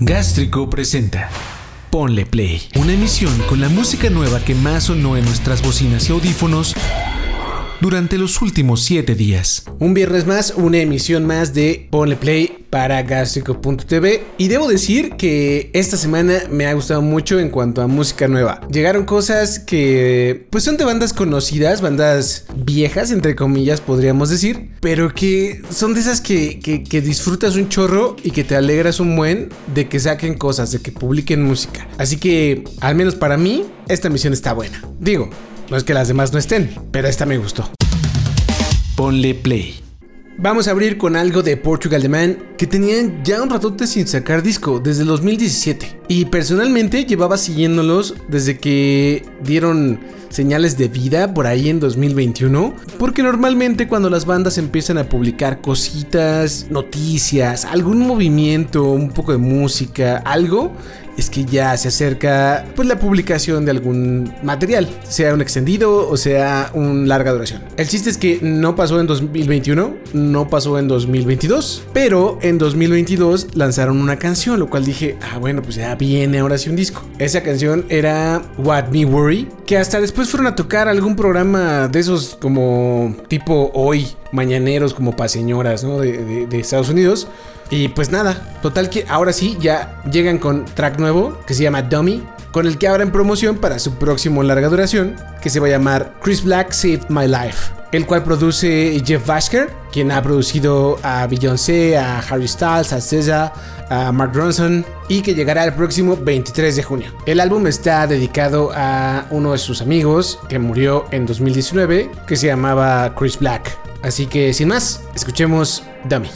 Gástrico presenta Ponle Play, una emisión con la música nueva que más sonó en nuestras bocinas y audífonos durante los últimos 7 días. Un viernes más, una emisión más de Ponle Play para Gástrico.tv y debo decir que esta semana me ha gustado mucho en cuanto a música nueva. Llegaron cosas que pues son de bandas conocidas, bandas viejas entre comillas podríamos decir, pero que son de esas que, que, que disfrutas un chorro y que te alegras un buen de que saquen cosas, de que publiquen música. Así que al menos para mí esta emisión está buena. Digo, no es que las demás no estén, pero esta me gustó. Ponle Play. Vamos a abrir con algo de Portugal The Man que tenían ya un ratote sin sacar disco desde el 2017 y personalmente llevaba siguiéndolos desde que dieron señales de vida por ahí en 2021 porque normalmente cuando las bandas empiezan a publicar cositas, noticias, algún movimiento, un poco de música, algo es que ya se acerca pues la publicación de algún material, sea un extendido o sea un larga duración. El chiste es que no pasó en 2021, no pasó en 2022, pero en 2022 lanzaron una canción, lo cual dije, ah bueno, pues ya viene ahora sí un disco. Esa canción era What Me Worry, que hasta después fueron a tocar algún programa de esos como tipo hoy, mañaneros como para señoras, ¿no? De, Estados Unidos. Y pues nada, total que ahora sí ya llegan con track nuevo que se llama Dummy, con el que abren promoción para su próximo larga duración, que se va a llamar Chris Black Saved My Life, el cual produce Jeff Vasker, quien ha producido a Beyoncé, a Harry Styles, a SZA, a Mark Ronson y que llegará el próximo 23 de junio. El álbum está dedicado a uno de sus amigos que murió en 2019, que se llamaba Chris Black. Así que sin más, escuchemos Dummy.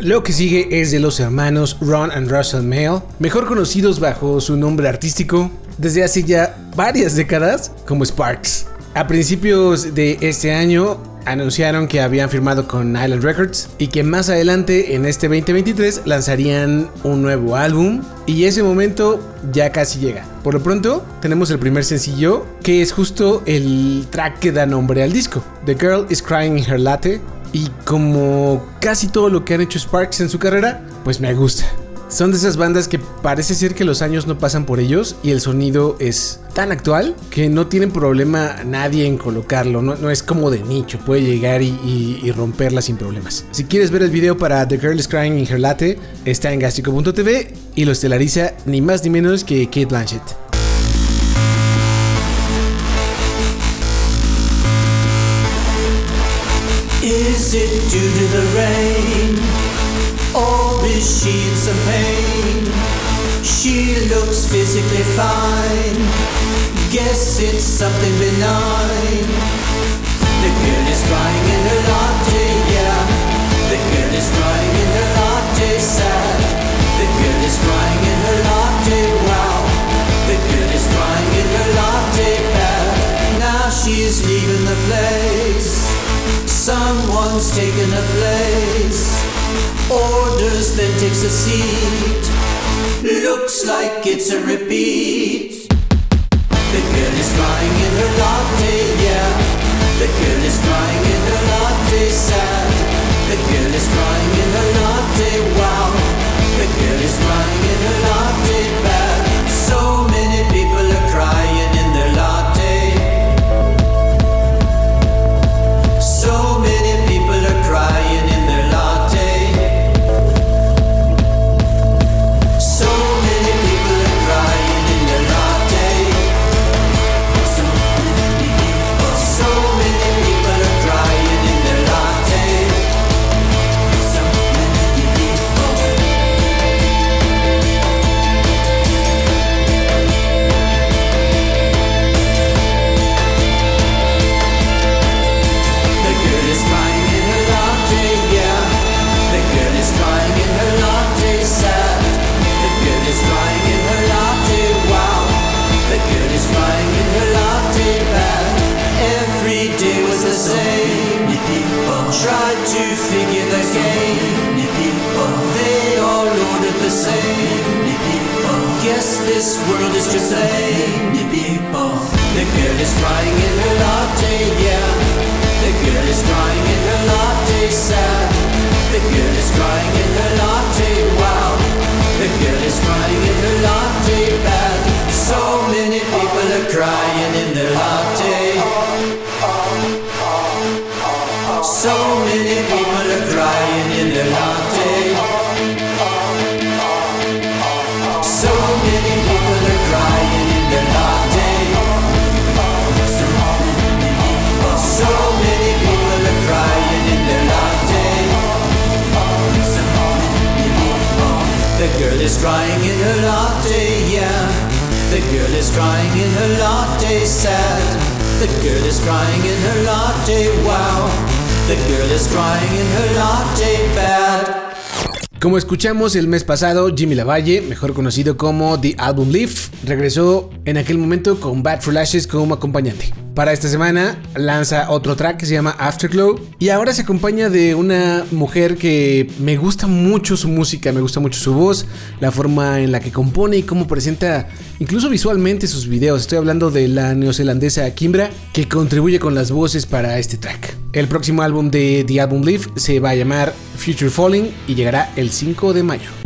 Lo que sigue es de los hermanos Ron and Russell Mail, mejor conocidos bajo su nombre artístico desde hace ya varias décadas como Sparks. A principios de este año anunciaron que habían firmado con Island Records y que más adelante en este 2023 lanzarían un nuevo álbum y ese momento ya casi llega. Por lo pronto tenemos el primer sencillo que es justo el track que da nombre al disco. The Girl is Crying in Her Latte y como casi todo lo que han hecho Sparks en su carrera, pues me gusta. Son de esas bandas que parece ser que los años no pasan por ellos y el sonido es tan actual que no tienen problema nadie en colocarlo. No, es como de nicho, puede llegar y romperla sin problemas. Si quieres ver el video para The Girl is Crying in Her Latte, está en gastrico.tv y lo estelariza ni más ni menos que Kate Blanchett. Is it due to the rain? Or is she in some pain? She looks physically fine. Guess it's something benign. The girl is crying in her latte, yeah. The girl is crying in her latte, sad. The girl is crying in her latte, wow. The girl is crying in her latte, bad. Now she's leaving the place. Someone's taken a place. Orders, then takes a seat. Looks like it's a repeat. The girl is crying in her latte, yeah. The girl is crying in her latte, sad. The girl is crying in her latte, wow. The girl is crying in her latte, bad. The girl is crying in her latte, yeah. The girl is crying in her latte, sad. The girl is crying in her latte, wow. The girl is crying in her latte, is crying in her latte, yeah. The girl is crying in her latte, sad. The girl is crying in her latte, wow. The girl is crying in her latte, bad. Como escuchamos el mes pasado, Jimmy Lavalle, mejor conocido como The Album Leaf, regresó en aquel momento con Bad for Lashes como acompañante. Para esta semana lanza otro track que se llama Afterglow y ahora se acompaña de una mujer que me gusta mucho su música, me gusta mucho su voz, la forma en la que compone y cómo presenta incluso visualmente sus videos. Estoy hablando de la neozelandesa Kimbra que contribuye con las voces para este track. El próximo álbum de The Album Leaf se va a llamar Future Falling y llegará el 5 de mayo.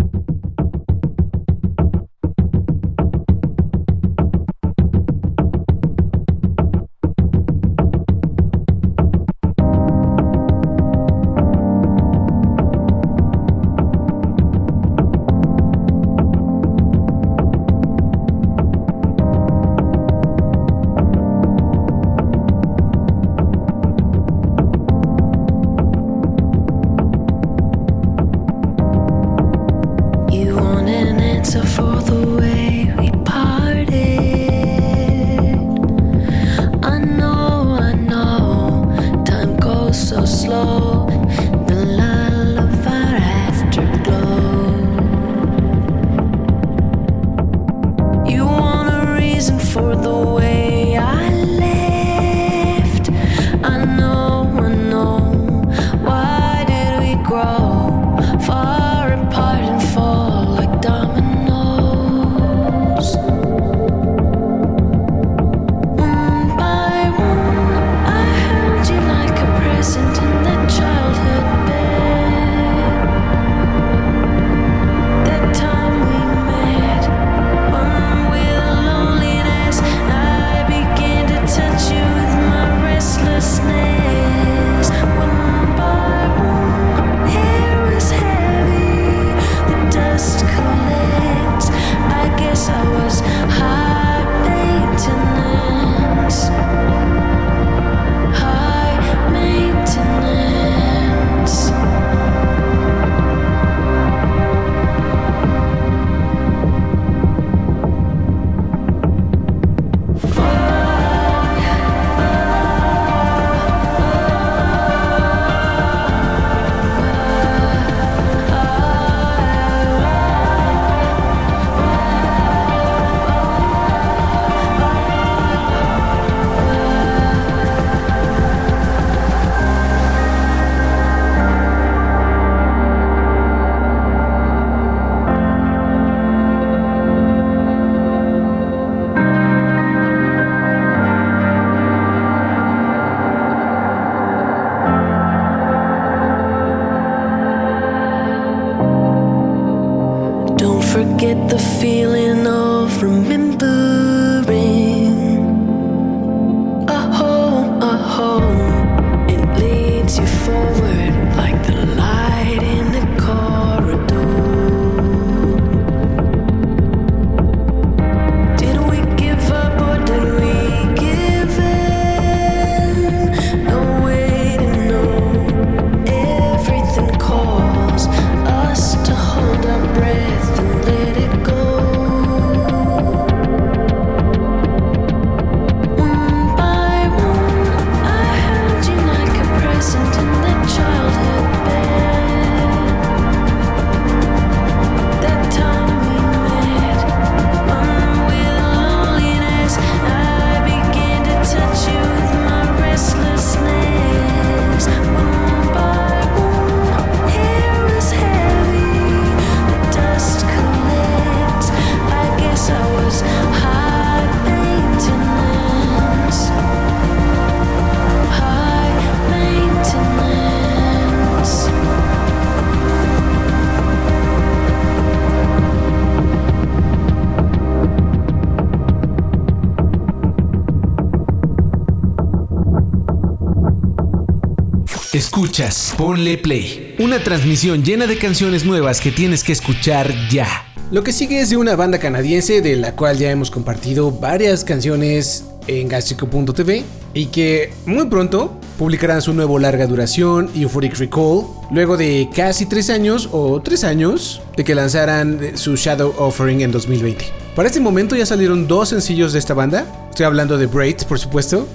Escuchas, ponle play. Una transmisión llena de canciones nuevas que tienes que escuchar ya. Lo que sigue es de una banda canadiense de la cual ya hemos compartido varias canciones en Gastrico.tv y que muy pronto publicarán su nuevo larga duración, Euphoric Recall, luego de casi tres años o tres años de que lanzaran su Shadow Offering en 2020. Para este momento ya salieron dos sencillos de esta banda. Estoy hablando de Braids, por supuesto.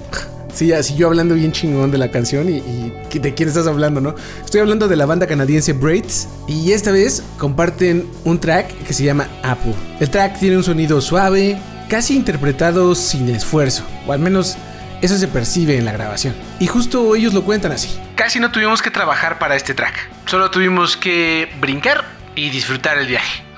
Sí, así yo hablando bien chingón de la canción y, de quién estás hablando, ¿no? Estoy hablando de la banda canadiense Braids y esta vez comparten un track que se llama Apple. El track tiene un sonido suave, casi interpretado sin esfuerzo, o al menos eso se percibe en la grabación. Y justo ellos lo cuentan así. Casi no tuvimos que trabajar para este track, solo tuvimos que brincar y disfrutar el viaje.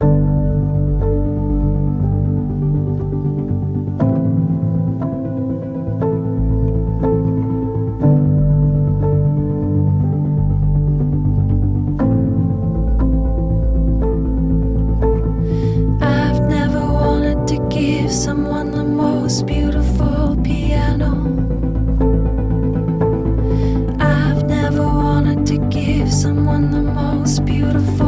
won the most beautiful.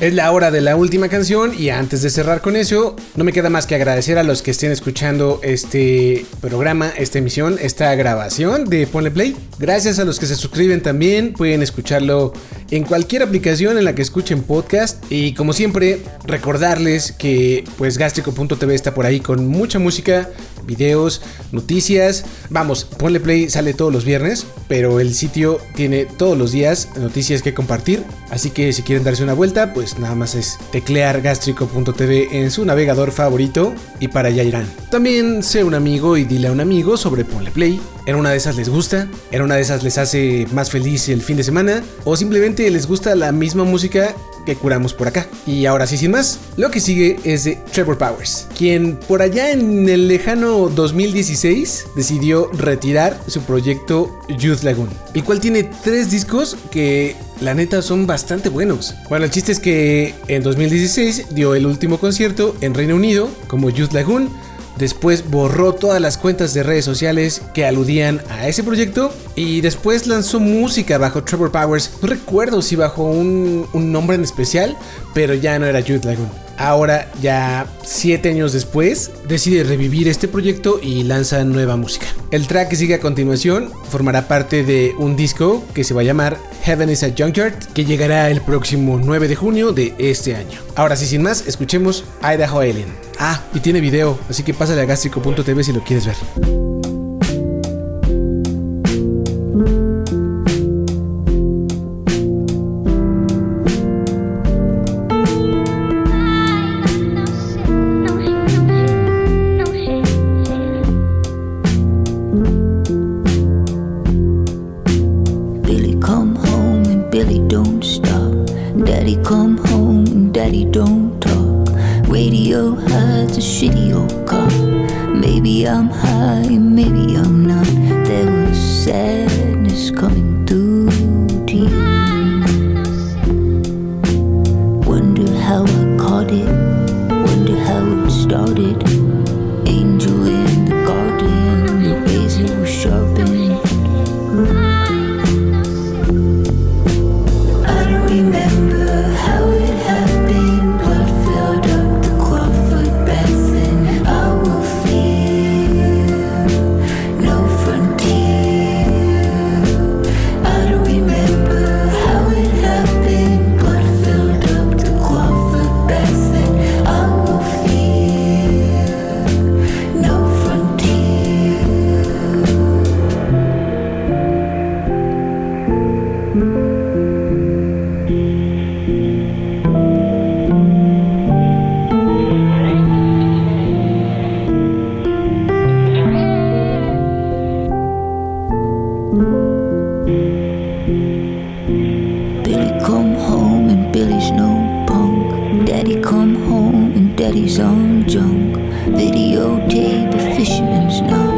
Es la hora de la última canción y antes de cerrar con eso, no me queda más que agradecer a los que estén escuchando este programa, esta emisión, esta grabación de Ponle Play. Gracias a los que se suscriben también, pueden escucharlo en cualquier aplicación en la que escuchen podcast y como siempre recordarles que pues está por ahí con mucha música, videos, noticias. Vamos, Ponle Play sale todos los viernes, pero el sitio tiene todos los días noticias que compartir, así que si quieren darse una vuelta, pues nada más es teclear gastrico.tv en su navegador favorito y para allá irán. También sé un amigo y dile a un amigo sobre Ponle Play. En una de esas les gusta, en una de esas les hace más feliz el fin de semana o simplemente les gusta la misma música que curamos por acá. Y ahora sí, sin más, lo que sigue es de Trevor Powers, quien por allá en el lejano 2016 decidió retirar su proyecto Youth Lagoon, el cual tiene tres discos que la neta son bastante buenos. Bueno, el chiste es que en 2016 dio el último concierto en Reino Unido como Youth Lagoon. Después borró todas las cuentas de redes sociales que aludían a ese proyecto y después lanzó música bajo Trevor Powers. No recuerdo si bajo un, nombre en especial, pero ya no era Youth Lagoon. Ahora, ya 7 años después, decide revivir este proyecto y lanza nueva música. El track que sigue a continuación formará parte de un disco que se va a llamar Heaven is a Junkyard, que llegará el próximo 9 de junio de este año. Ahora sí, sin más, escuchemos Idaho Alien. Ah, y tiene video, así que pásale a gastrico.tv si lo quieres ver. Billy come home and Billy's no punk. Daddy come home and Daddy's on junk. Videotape a fisherman's knot.